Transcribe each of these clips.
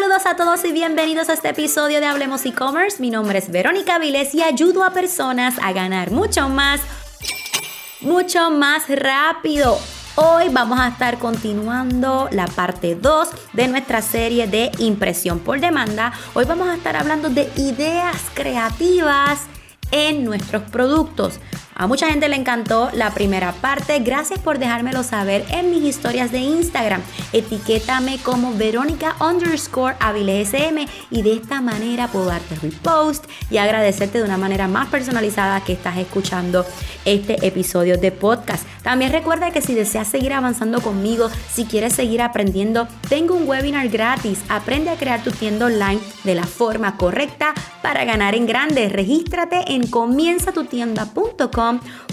Saludos a todos y bienvenidos a este episodio de Hablemos e-commerce. Mi nombre es Verónica Viles y ayudo a personas a ganar mucho más, mucho más rápido. Hoy vamos a estar continuando la parte 2 de nuestra serie de impresión por demanda. Hoy vamos a estar hablando de ideas creativas en nuestros productos. A mucha gente le encantó la primera parte. Gracias por dejármelo saber en mis historias de Instagram. Etiquétame como Verónica underscore SM y de esta manera puedo darte repost y agradecerte de una manera más personalizada que estás escuchando este episodio de podcast. También recuerda que si deseas seguir avanzando conmigo, si quieres seguir aprendiendo, tengo un webinar gratis. Aprende a crear tu tienda online de la forma correcta para ganar en grande. Regístrate en comienzatutienda.com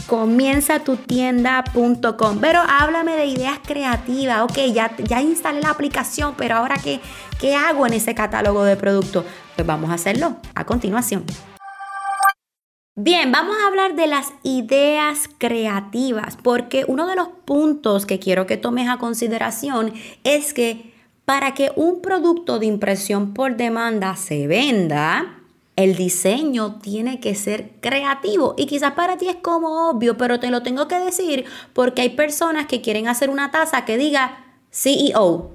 comienza tu tienda.com. Pero háblame de ideas creativas. Ok, ya, ya instalé la aplicación, pero ahora qué, qué hago en ese catálogo de productos? Pues vamos a hacerlo a continuación. Bien, vamos a hablar de las ideas creativas, porque uno de los puntos que quiero que tomes a consideración es que para que un producto de impresión por demanda se venda, el diseño tiene que ser creativo y quizás para ti es como obvio, pero te lo tengo que decir porque hay personas que quieren hacer una taza que diga CEO.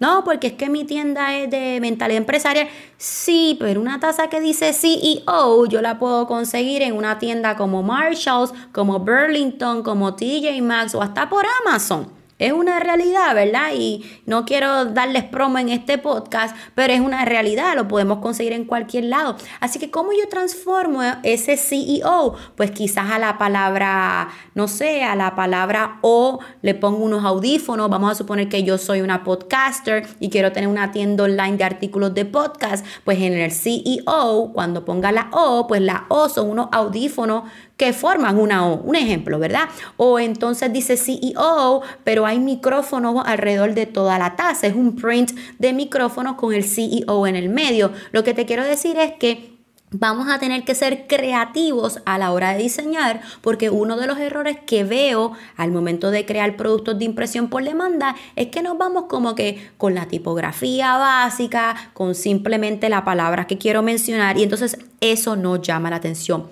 No, porque es que mi tienda es de mentalidad empresarial. Sí, pero una taza que dice CEO yo la puedo conseguir en una tienda como Marshalls, como Burlington, como TJ Maxx o hasta por Amazon. Es una realidad, ¿verdad? Y no quiero darles promo en este podcast, pero es una realidad, lo podemos conseguir en cualquier lado. Así que, ¿cómo yo transformo ese CEO? Pues quizás a la palabra, no sé, a la palabra O le pongo unos audífonos. Vamos a suponer que yo soy una podcaster y quiero tener una tienda online de artículos de podcast. Pues en el CEO, cuando ponga la O, pues la O son unos audífonos que forman una O, un ejemplo, ¿verdad? O entonces dice CEO, pero hay micrófonos alrededor de toda la taza, es un print de micrófonos con el CEO en el medio. Lo que te quiero decir es que Vamos a tener que ser creativos a la hora de diseñar porque uno de los errores que veo al momento de crear productos de impresión por demanda es que nos vamos como que con la tipografía básica, con simplemente la palabra que quiero mencionar y entonces eso no llama la atención.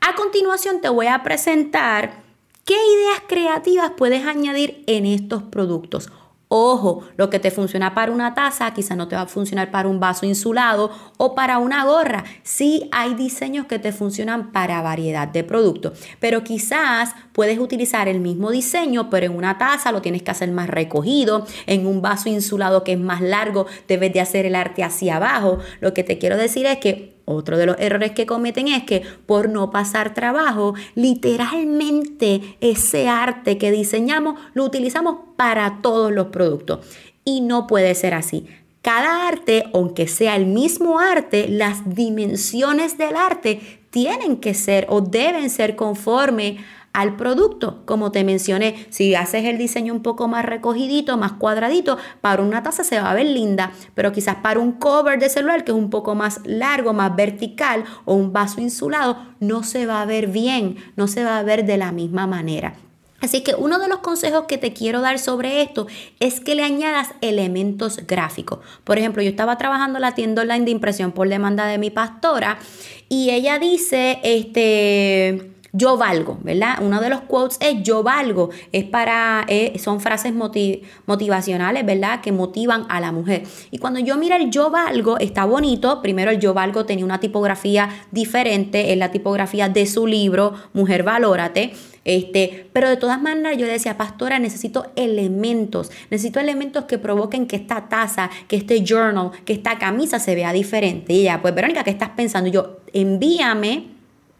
A continuación te voy a presentar qué ideas creativas puedes añadir en estos productos. Ojo, lo que te funciona para una taza quizás no te va a funcionar para un vaso insulado o para una gorra. Sí hay diseños que te funcionan para variedad de productos, pero quizás puedes utilizar el mismo diseño, pero en una taza lo tienes que hacer más recogido, en un vaso insulado que es más largo debes de hacer el arte hacia abajo. Lo que te quiero decir es que otro de los errores que cometen es que por no pasar trabajo, literalmente ese arte que diseñamos lo utilizamos para todos los productos. Y no puede ser así. Cada arte, aunque sea el mismo arte, las dimensiones del arte tienen que ser o deben ser conforme al producto. Como te mencioné, si haces el diseño un poco más recogidito, más cuadradito, para una taza se va a ver linda, pero quizás para un cover de celular que es un poco más largo, más vertical o un vaso insulado, no se va a ver bien, no se va a ver de la misma manera. Así que uno de los consejos que te quiero dar sobre esto es que le añadas elementos gráficos. Por ejemplo, yo estaba trabajando la tienda online de impresión por demanda de mi pastora y ella dice, este, yo valgo, ¿verdad? Uno de los quotes es yo valgo, es para, eh, son frases motivacionales, ¿verdad? Que motivan a la mujer. Y cuando yo miro el yo valgo, está bonito. Primero el yo valgo tenía una tipografía diferente, en la tipografía de su libro, Mujer Valórate. Este, pero de todas maneras yo decía, pastora, necesito elementos, necesito elementos que provoquen que esta taza, que este journal, que esta camisa se vea diferente. Y ella, pues Verónica, ¿qué estás pensando? yo, envíame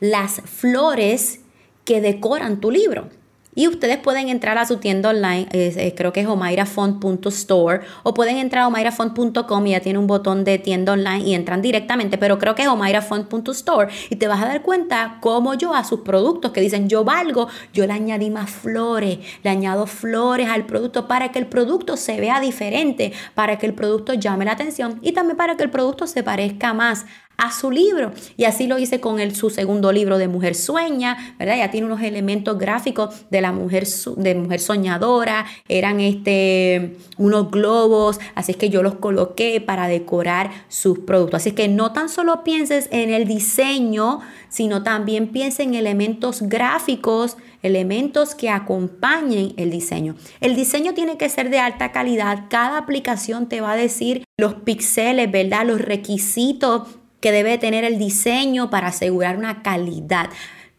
las flores que decoran tu libro. Y ustedes pueden entrar a su tienda online, creo que es omairafont.store, o pueden entrar a omairafont.com y ya tiene un botón de tienda online y entran directamente, pero creo que es omairafont.store y te vas a dar cuenta cómo yo a sus productos que dicen yo valgo, yo le añadí más flores, le añado flores al producto para que el producto se vea diferente, para que el producto llame la atención y también para que el producto se parezca más a su libro. Y así lo hice con el, su segundo libro de Mujer Sueña, ¿verdad? Ya tiene unos elementos gráficos de la mujer, de mujer soñadora, eran este, unos globos, así es que yo los coloqué para decorar sus productos. Así que no tan solo pienses en el diseño, sino también piensa en elementos gráficos, elementos que acompañen el diseño. El diseño tiene que ser de alta calidad. Cada aplicación te va a decir los píxeles, ¿verdad? Los requisitos que debe tener el diseño para asegurar una calidad.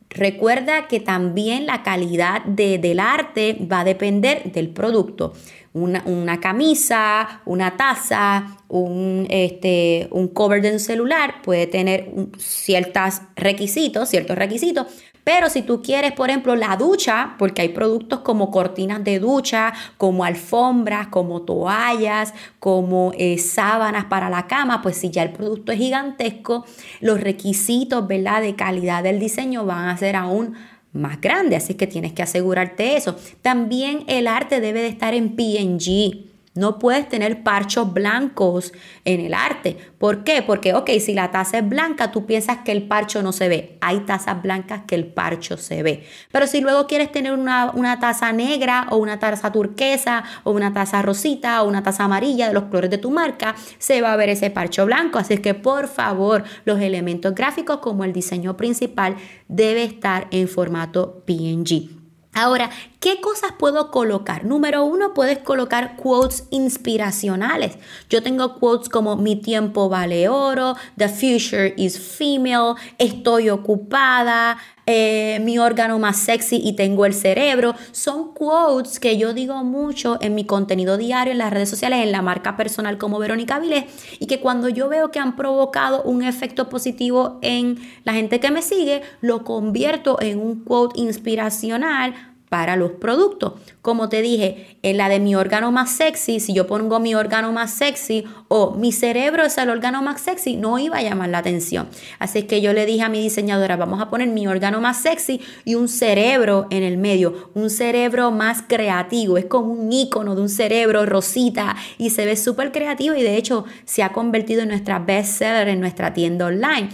Recuerda que también la calidad del arte va a depender del producto. Una, camisa, una taza, un, este, un cover de un celular puede tener ciertos requisitos, ciertos requisitos, pero si tú quieres, por ejemplo, la ducha, porque hay productos como cortinas de ducha, como alfombras, como toallas, como eh, sábanas para la cama, pues si ya el producto es gigantesco, los requisitos, ¿verdad? De calidad del diseño van a ser aún más grandes, así que tienes que asegurarte eso. También el arte debe de estar en PNG. No puedes tener parchos blancos en el arte. ¿Por qué? Porque, ok, si la taza es blanca, tú piensas que el parcho no se ve. Hay tazas blancas que el parcho se ve. Pero si luego quieres tener una, una taza negra o una taza turquesa o una taza rosita o una taza amarilla de los colores de tu marca, se va a ver ese parcho blanco. Así que, por favor, los elementos gráficos como el diseño principal debe estar en formato PNG. Ahora, ¿qué cosas puedo colocar? Número uno, puedes colocar quotes inspiracionales. Yo tengo quotes como mi tiempo vale oro, the future is female, estoy ocupada, eh, mi órgano más sexy y tengo el cerebro. Son quotes que yo digo mucho en mi contenido diario en las redes sociales, en la marca personal como Verónica Vilés, y que cuando yo veo que han provocado un efecto positivo en la gente que me sigue, lo convierto en un quote inspiracional para los productos. Como te dije, en la de mi órgano más sexy, si yo pongo mi órgano más sexy o mi cerebro es el órgano más sexy, no iba a llamar la atención. Así que yo le dije a mi diseñadora, vamos a poner mi órgano más sexy y un cerebro en el medio, un cerebro más creativo. Es como un icono de un cerebro rosita y se ve súper creativo y de hecho se ha convertido en nuestra bestseller en nuestra tienda online.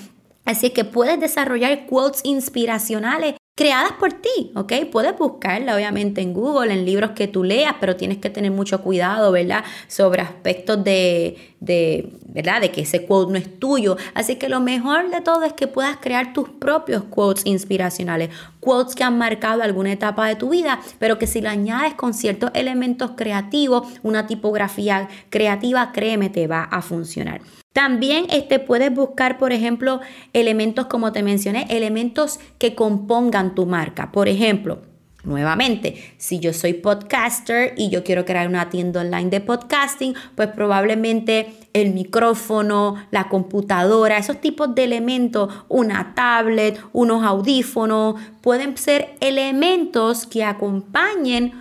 Así que puedes desarrollar quotes inspiracionales creadas por ti, ¿ok? Puedes buscarla obviamente en Google, en libros que tú leas, pero tienes que tener mucho cuidado, ¿verdad? Sobre aspectos de, de, ¿verdad? De que ese quote no es tuyo. Así que lo mejor de todo es que puedas crear tus propios quotes inspiracionales, quotes que han marcado alguna etapa de tu vida, pero que si lo añades con ciertos elementos creativos, una tipografía creativa, créeme, te va a funcionar. También este, puedes buscar, por ejemplo, elementos como te mencioné, elementos que compongan tu marca. Por ejemplo, Nuevamente, si yo soy podcaster y yo quiero crear una tienda online de podcasting, pues probablemente el micrófono, la computadora, esos tipos de elementos, una tablet, unos audífonos, pueden ser elementos que acompañen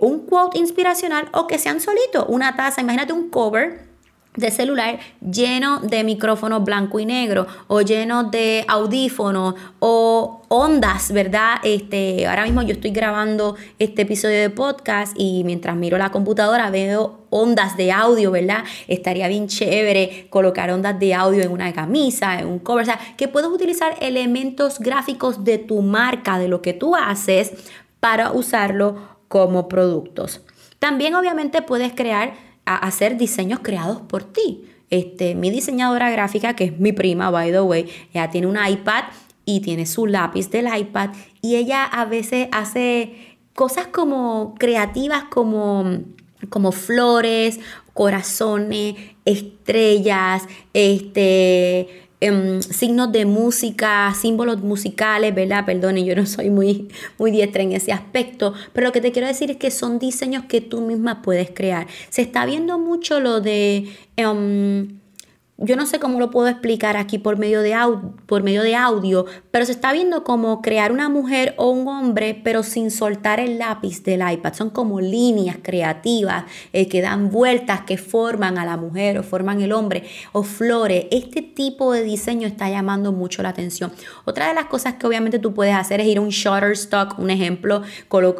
un quote inspiracional o que sean solitos. Una taza, imagínate un cover de celular lleno de micrófonos blanco y negro o lleno de audífonos o ondas, ¿verdad? Este, ahora mismo yo estoy grabando este episodio de podcast y mientras miro la computadora veo ondas de audio, ¿verdad? Estaría bien chévere colocar ondas de audio en una camisa, en un cover, o sea, que puedes utilizar elementos gráficos de tu marca, de lo que tú haces para usarlo como productos. También obviamente puedes crear a hacer diseños creados por ti. Este, mi diseñadora gráfica, que es mi prima, by the way, ella tiene un iPad y tiene su lápiz del iPad y ella a veces hace cosas como creativas como, como flores, corazones, estrellas, este, Em, signos de música, símbolos musicales, ¿verdad? Perdone, yo no soy muy, muy diestra en ese aspecto, pero lo que te quiero decir es que son diseños que tú misma puedes crear. Se está viendo mucho lo de... Em, yo no sé cómo lo puedo explicar aquí por medio, de por medio de audio, pero se está viendo como crear una mujer o un hombre, pero sin soltar el lápiz del iPad. Son como líneas creativas eh, que dan vueltas, que forman a la mujer o forman el hombre, o flores. Este tipo de diseño está llamando mucho la atención. Otra de las cosas que obviamente tú puedes hacer es ir a un Shutterstock, un ejemplo,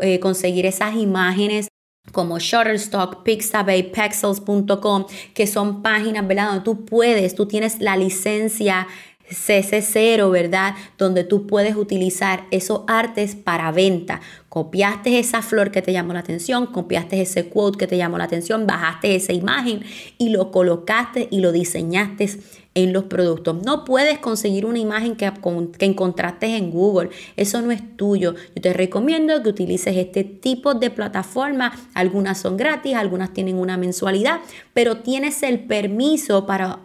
eh, conseguir esas imágenes como Shutterstock, Pixabay, Pexels.com, que son páginas, ¿verdad? Donde tú puedes, tú tienes la licencia CC0, ¿verdad? Donde tú puedes utilizar esos artes para venta. Copiaste esa flor que te llamó la atención, copiaste ese quote que te llamó la atención, bajaste esa imagen y lo colocaste y lo diseñaste en los productos. No puedes conseguir una imagen que, que, encontraste en Google. Eso no es tuyo. Yo te recomiendo que utilices este tipo de plataforma. Algunas son gratis, algunas tienen una mensualidad, pero tienes el permiso para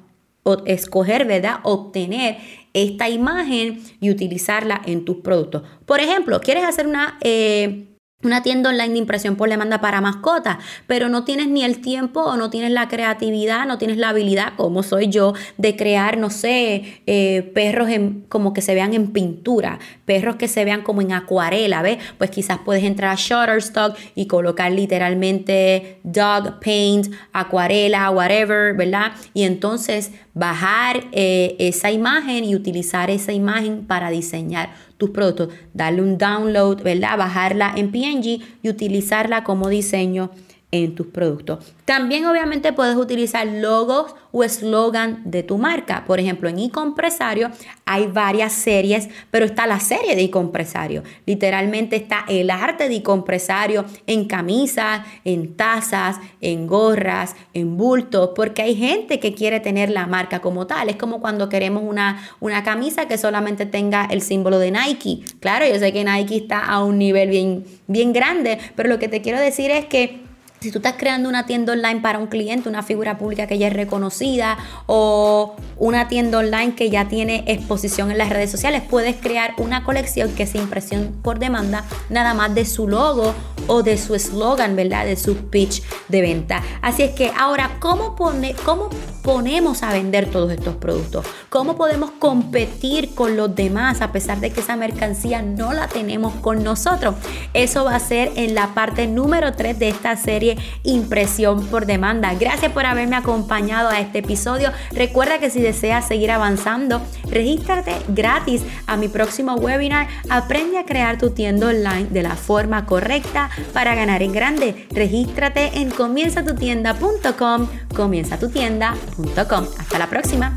escoger, ¿verdad? Obtener esta imagen y utilizarla en tus productos. Por ejemplo, quieres hacer una... Eh, una tienda online de impresión por demanda para mascotas, pero no tienes ni el tiempo o no tienes la creatividad, no tienes la habilidad, como soy yo, de crear, no sé, eh, perros en, como que se vean en pintura, perros que se vean como en acuarela, ¿ves? Pues quizás puedes entrar a Shutterstock y colocar literalmente dog paint, acuarela, whatever, ¿verdad? Y entonces bajar eh, esa imagen y utilizar esa imagen para diseñar tus productos, darle un download, ¿verdad? Bajarla en PNG y utilizarla como diseño en tus productos. También obviamente puedes utilizar logos o eslogan de tu marca. Por ejemplo, en e-compresario hay varias series, pero está la serie de e-compresario. Literalmente está el arte de e-compresario en camisas, en tazas, en gorras, en bultos, porque hay gente que quiere tener la marca como tal. Es como cuando queremos una, una camisa que solamente tenga el símbolo de Nike. Claro, yo sé que Nike está a un nivel bien, bien grande, pero lo que te quiero decir es que si tú estás creando una tienda online para un cliente, una figura pública que ya es reconocida o una tienda online que ya tiene exposición en las redes sociales, puedes crear una colección que sea impresión por demanda nada más de su logo o de su eslogan, ¿verdad? De su pitch de venta. Así es que ahora, ¿cómo, pone, ¿cómo ponemos a vender todos estos productos? ¿Cómo podemos competir con los demás a pesar de que esa mercancía no la tenemos con nosotros? Eso va a ser en la parte número 3 de esta Impresión por Demanda. Gracias por haberme acompañado a este episodio. Recuerda que si deseas seguir avanzando, regístrate gratis a mi próximo webinar. Aprende a crear tu tienda online de la forma correcta para ganar en grande. Regístrate en comienzatutienda.com, comienzatutienda.com. Hasta la próxima.